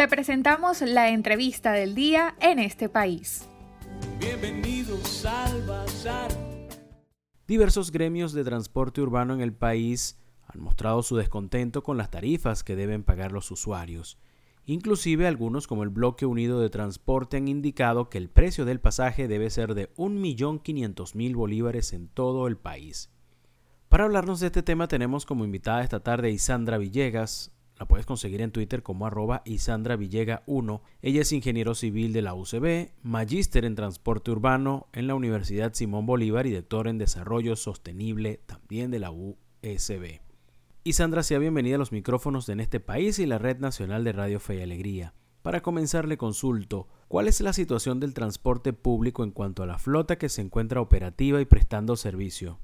Te presentamos la entrevista del día en este país. Bienvenidos al Bazar. Diversos gremios de transporte urbano en el país han mostrado su descontento con las tarifas que deben pagar los usuarios. Inclusive algunos como el Bloque Unido de Transporte han indicado que el precio del pasaje debe ser de 1.500.000 bolívares en todo el país. Para hablarnos de este tema tenemos como invitada esta tarde a Isandra Villegas. La puedes conseguir en Twitter como arroba Isandra Villega 1. Ella es ingeniero civil de la UCB, magíster en transporte urbano en la Universidad Simón Bolívar y doctor en desarrollo sostenible también de la USB. Y Sandra sea bienvenida a los micrófonos de En este país y la Red Nacional de Radio Fe y Alegría. Para comenzar le consulto, ¿cuál es la situación del transporte público en cuanto a la flota que se encuentra operativa y prestando servicio?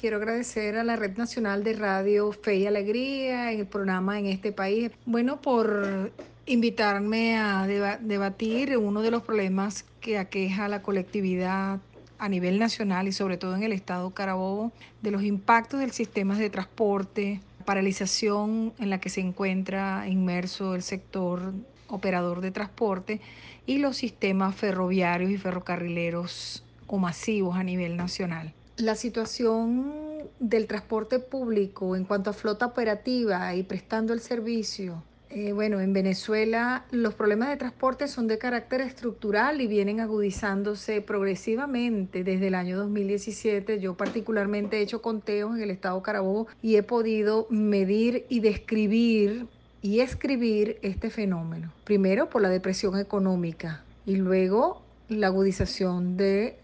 Quiero agradecer a la Red Nacional de Radio Fe y Alegría en el programa En este país. Bueno, por invitarme a debatir uno de los problemas que aqueja a la colectividad a nivel nacional y sobre todo en el estado Carabobo, de los impactos del sistema de transporte, paralización en la que se encuentra inmerso el sector operador de transporte y los sistemas ferroviarios y ferrocarrileros o masivos a nivel nacional. La situación del transporte público en cuanto a flota operativa y prestando el servicio eh, bueno, en Venezuela los problemas de transporte son de carácter estructural y vienen agudizándose progresivamente desde el año 2017. Yo particularmente he hecho conteos en el estado Carabobo y he podido medir y describir y escribir este fenómeno. Primero por la depresión económica y luego la agudización de,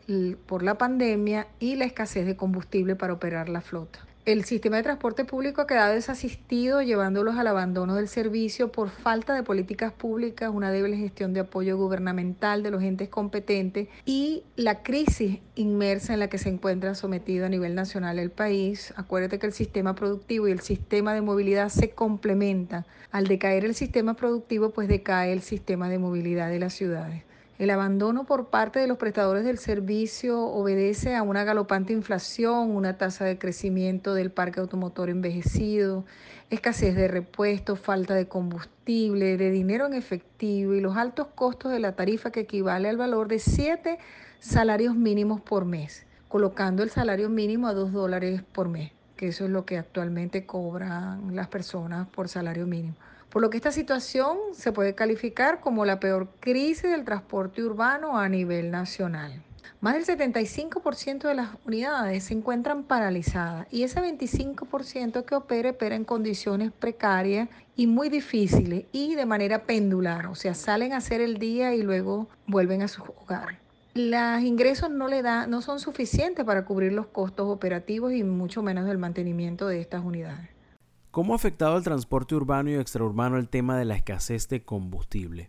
por la pandemia y la escasez de combustible para operar la flota. El sistema de transporte público ha quedado desasistido, llevándolos al abandono del servicio por falta de políticas públicas, una débil gestión de apoyo gubernamental de los entes competentes y la crisis inmersa en la que se encuentra sometido a nivel nacional el país. Acuérdate que el sistema productivo y el sistema de movilidad se complementan. Al decaer el sistema productivo, pues decae el sistema de movilidad de las ciudades. El abandono por parte de los prestadores del servicio obedece a una galopante inflación, una tasa de crecimiento del parque automotor envejecido, escasez de repuestos, falta de combustible, de dinero en efectivo y los altos costos de la tarifa que equivale al valor de siete salarios mínimos por mes, colocando el salario mínimo a dos dólares por mes, que eso es lo que actualmente cobran las personas por salario mínimo por lo que esta situación se puede calificar como la peor crisis del transporte urbano a nivel nacional. Más del 75% de las unidades se encuentran paralizadas y ese 25% que opera opera en condiciones precarias y muy difíciles y de manera pendular, o sea, salen a hacer el día y luego vuelven a su hogar. Los ingresos no le da, no son suficientes para cubrir los costos operativos y mucho menos del mantenimiento de estas unidades. ¿Cómo ha afectado al transporte urbano y extraurbano el tema de la escasez de combustible?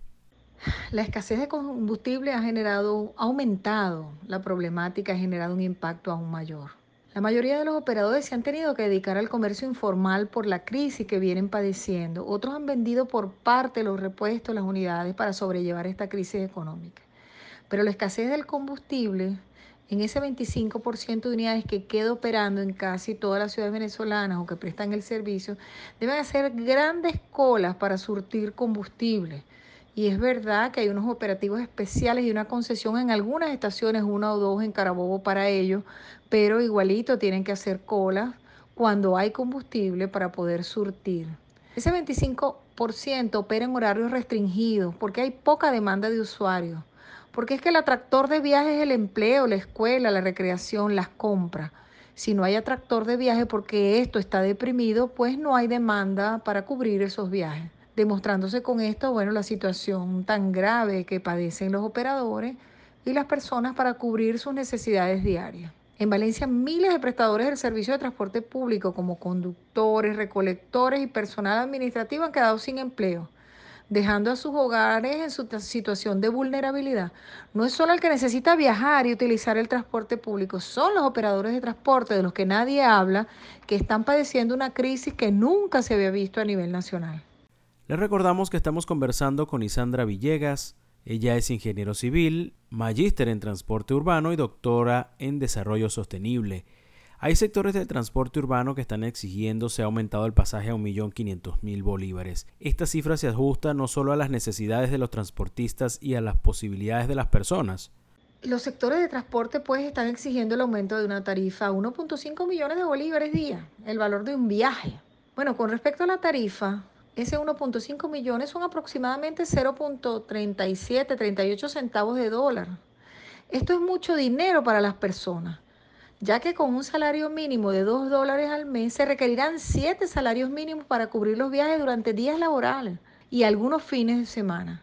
La escasez de combustible ha generado, ha aumentado la problemática, ha generado un impacto aún mayor. La mayoría de los operadores se han tenido que dedicar al comercio informal por la crisis que vienen padeciendo. Otros han vendido por parte los repuestos, las unidades para sobrellevar esta crisis económica. Pero la escasez del combustible en ese 25% de unidades que queda operando en casi todas las ciudades venezolanas o que prestan el servicio, deben hacer grandes colas para surtir combustible. Y es verdad que hay unos operativos especiales y una concesión en algunas estaciones, una o dos en Carabobo para ello, pero igualito tienen que hacer colas cuando hay combustible para poder surtir. Ese 25% opera en horarios restringidos porque hay poca demanda de usuarios porque es que el atractor de viaje es el empleo, la escuela, la recreación, las compras. Si no hay atractor de viaje porque esto está deprimido, pues no hay demanda para cubrir esos viajes. Demostrándose con esto, bueno, la situación tan grave que padecen los operadores y las personas para cubrir sus necesidades diarias. En Valencia, miles de prestadores del servicio de transporte público, como conductores, recolectores y personal administrativo, han quedado sin empleo dejando a sus hogares en su situación de vulnerabilidad. No es solo el que necesita viajar y utilizar el transporte público, son los operadores de transporte de los que nadie habla que están padeciendo una crisis que nunca se había visto a nivel nacional. Les recordamos que estamos conversando con Isandra Villegas. Ella es ingeniero civil, magíster en transporte urbano y doctora en desarrollo sostenible. Hay sectores del transporte urbano que están exigiendo se ha aumentado el pasaje a 1.500.000 bolívares. Esta cifra se ajusta no solo a las necesidades de los transportistas y a las posibilidades de las personas. Los sectores de transporte pues están exigiendo el aumento de una tarifa a 1.5 millones de bolívares día, el valor de un viaje. Bueno, con respecto a la tarifa, ese 1.5 millones son aproximadamente 0.37, 38 centavos de dólar. Esto es mucho dinero para las personas, ya que con un salario mínimo de 2 dólares al mes se requerirán 7 salarios mínimos para cubrir los viajes durante días laborales y algunos fines de semana.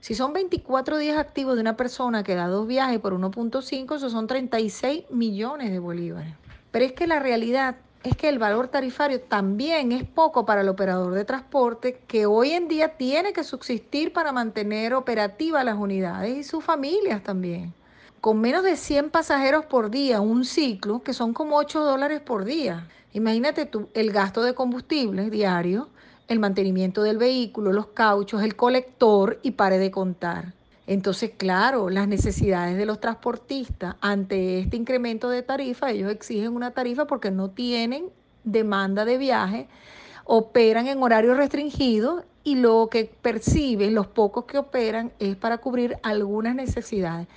Si son 24 días activos de una persona que da dos viajes por 1.5, eso son 36 millones de bolívares. Pero es que la realidad es que el valor tarifario también es poco para el operador de transporte que hoy en día tiene que subsistir para mantener operativas las unidades y sus familias también. Con menos de 100 pasajeros por día, un ciclo, que son como 8 dólares por día. Imagínate tú el gasto de combustible diario, el mantenimiento del vehículo, los cauchos, el colector y pare de contar. Entonces, claro, las necesidades de los transportistas ante este incremento de tarifa, ellos exigen una tarifa porque no tienen demanda de viaje, operan en horario restringido y lo que perciben, los pocos que operan, es para cubrir algunas necesidades.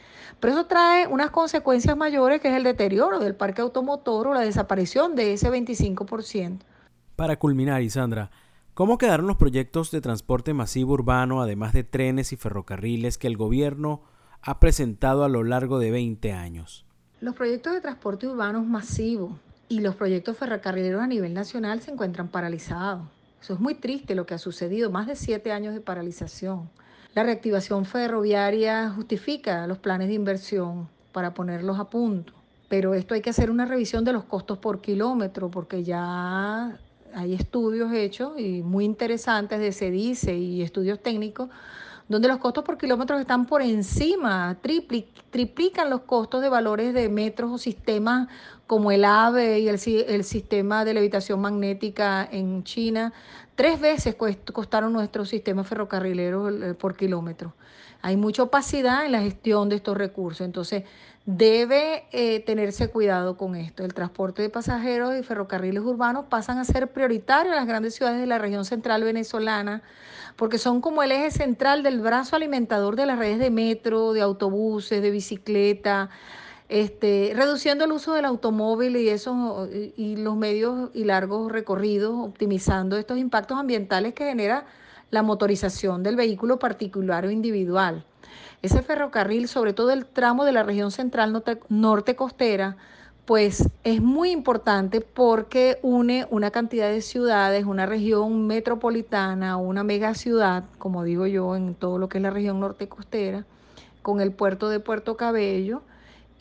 Pero eso trae unas consecuencias mayores que es el deterioro del parque automotor o la desaparición de ese 25%. Para culminar, Isandra, ¿Cómo quedaron los proyectos de transporte masivo urbano, además de trenes y ferrocarriles que el gobierno ha presentado a lo largo de 20 años? Los proyectos de transporte urbano masivo y los proyectos ferrocarrileros a nivel nacional se encuentran paralizados. Eso es muy triste lo que ha sucedido, más de siete años de paralización. La reactivación ferroviaria justifica los planes de inversión para ponerlos a punto, pero esto hay que hacer una revisión de los costos por kilómetro porque ya hay estudios hechos y muy interesantes de SEDICE y estudios técnicos donde los costos por kilómetro están por encima, triplican los costos de valores de metros o sistemas como el AVE y el, el sistema de levitación magnética en China. Tres veces costaron nuestros sistemas ferrocarrileros por kilómetro. Hay mucha opacidad en la gestión de estos recursos. Entonces, debe eh, tenerse cuidado con esto. El transporte de pasajeros y ferrocarriles urbanos pasan a ser prioritarios en las grandes ciudades de la región central venezolana porque son como el eje central del brazo alimentador de las redes de metro, de autobuses, de bicicleta, este, reduciendo el uso del automóvil y, eso, y los medios y largos recorridos, optimizando estos impactos ambientales que genera la motorización del vehículo particular o individual. Ese ferrocarril, sobre todo el tramo de la región central norte, costera, pues es muy importante porque une una cantidad de ciudades, una región metropolitana, una mega ciudad, como digo yo, en todo lo que es la región norte costera, con el puerto de Puerto Cabello.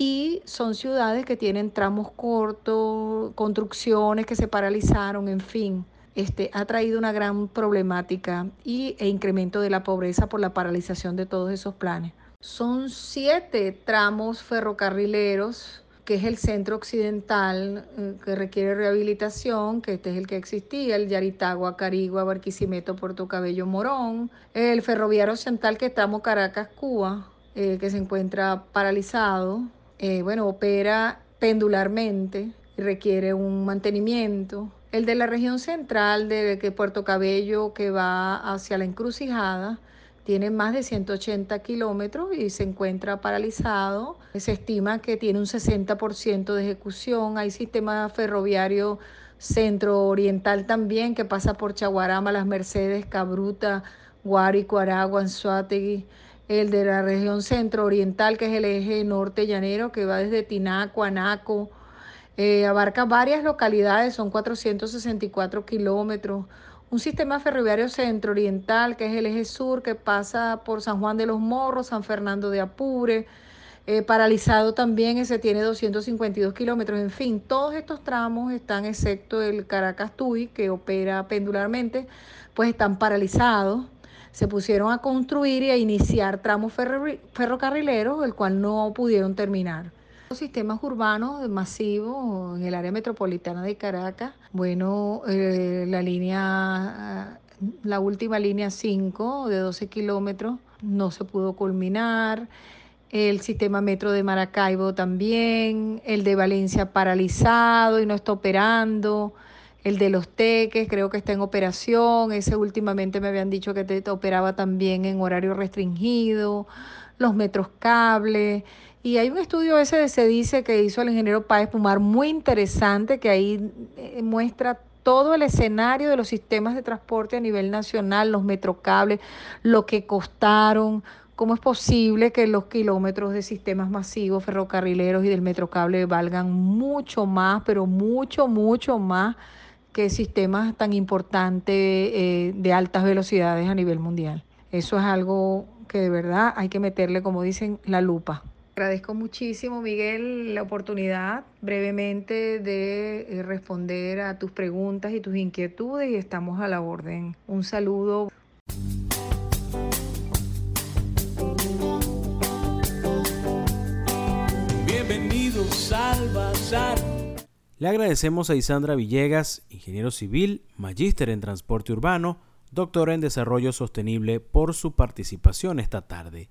Y son ciudades que tienen tramos cortos, construcciones que se paralizaron, en fin. Este, ha traído una gran problemática y, e incremento de la pobreza por la paralización de todos esos planes. Son siete tramos ferrocarrileros que es el centro occidental eh, que requiere rehabilitación, que este es el que existía, el Yaritagua, Carigua, Barquisimeto, Puerto Cabello, Morón, el ferroviario central que estamos Caracas, Cuba, eh, que se encuentra paralizado, eh, bueno, opera pendularmente requiere un mantenimiento, el de la región central de Puerto Cabello que va hacia la encrucijada tiene más de 180 kilómetros y se encuentra paralizado. Se estima que tiene un 60% de ejecución. Hay sistema ferroviario centro-oriental también que pasa por Chaguarama, Las Mercedes, Cabruta, Guárico, Aragua, Anzuategui. El de la región centro-oriental que es el eje norte llanero que va desde Tinaco, Anaco, eh, abarca varias localidades, son 464 kilómetros. Un sistema ferroviario centro-oriental, que es el eje sur, que pasa por San Juan de los Morros, San Fernando de Apure, eh, paralizado también, ese tiene 252 kilómetros. En fin, todos estos tramos están, excepto el Caracas-Tuy, que opera pendularmente, pues están paralizados. Se pusieron a construir y a iniciar tramos ferrocarrileros, el cual no pudieron terminar. Los sistemas urbanos masivos en el área metropolitana de Caracas, bueno, eh, la línea, la última línea 5 de 12 kilómetros no se pudo culminar. el sistema metro de Maracaibo también, el de Valencia paralizado y no está operando, el de los teques creo que está en operación, ese últimamente me habían dicho que te, operaba también en horario restringido, los metros cable. Y hay un estudio ese de se dice que hizo el ingeniero Páez Pumar muy interesante que ahí eh, muestra todo el escenario de los sistemas de transporte a nivel nacional, los metrocables, lo que costaron, ¿Cómo es posible que los kilómetros de sistemas masivos ferrocarrileros y del metrocable valgan mucho más, pero mucho, mucho más que sistemas tan importantes eh, de altas velocidades a nivel mundial? Eso es algo que de verdad hay que meterle, como dicen, la lupa. Agradezco muchísimo, Miguel, la oportunidad brevemente de eh, responder a tus preguntas y tus inquietudes y estamos a la orden. Un saludo. Bienvenidos al Bazar. Le agradecemos a Isandra Villegas, ingeniero civil, magíster en transporte urbano, doctora en desarrollo sostenible, por su participación esta tarde.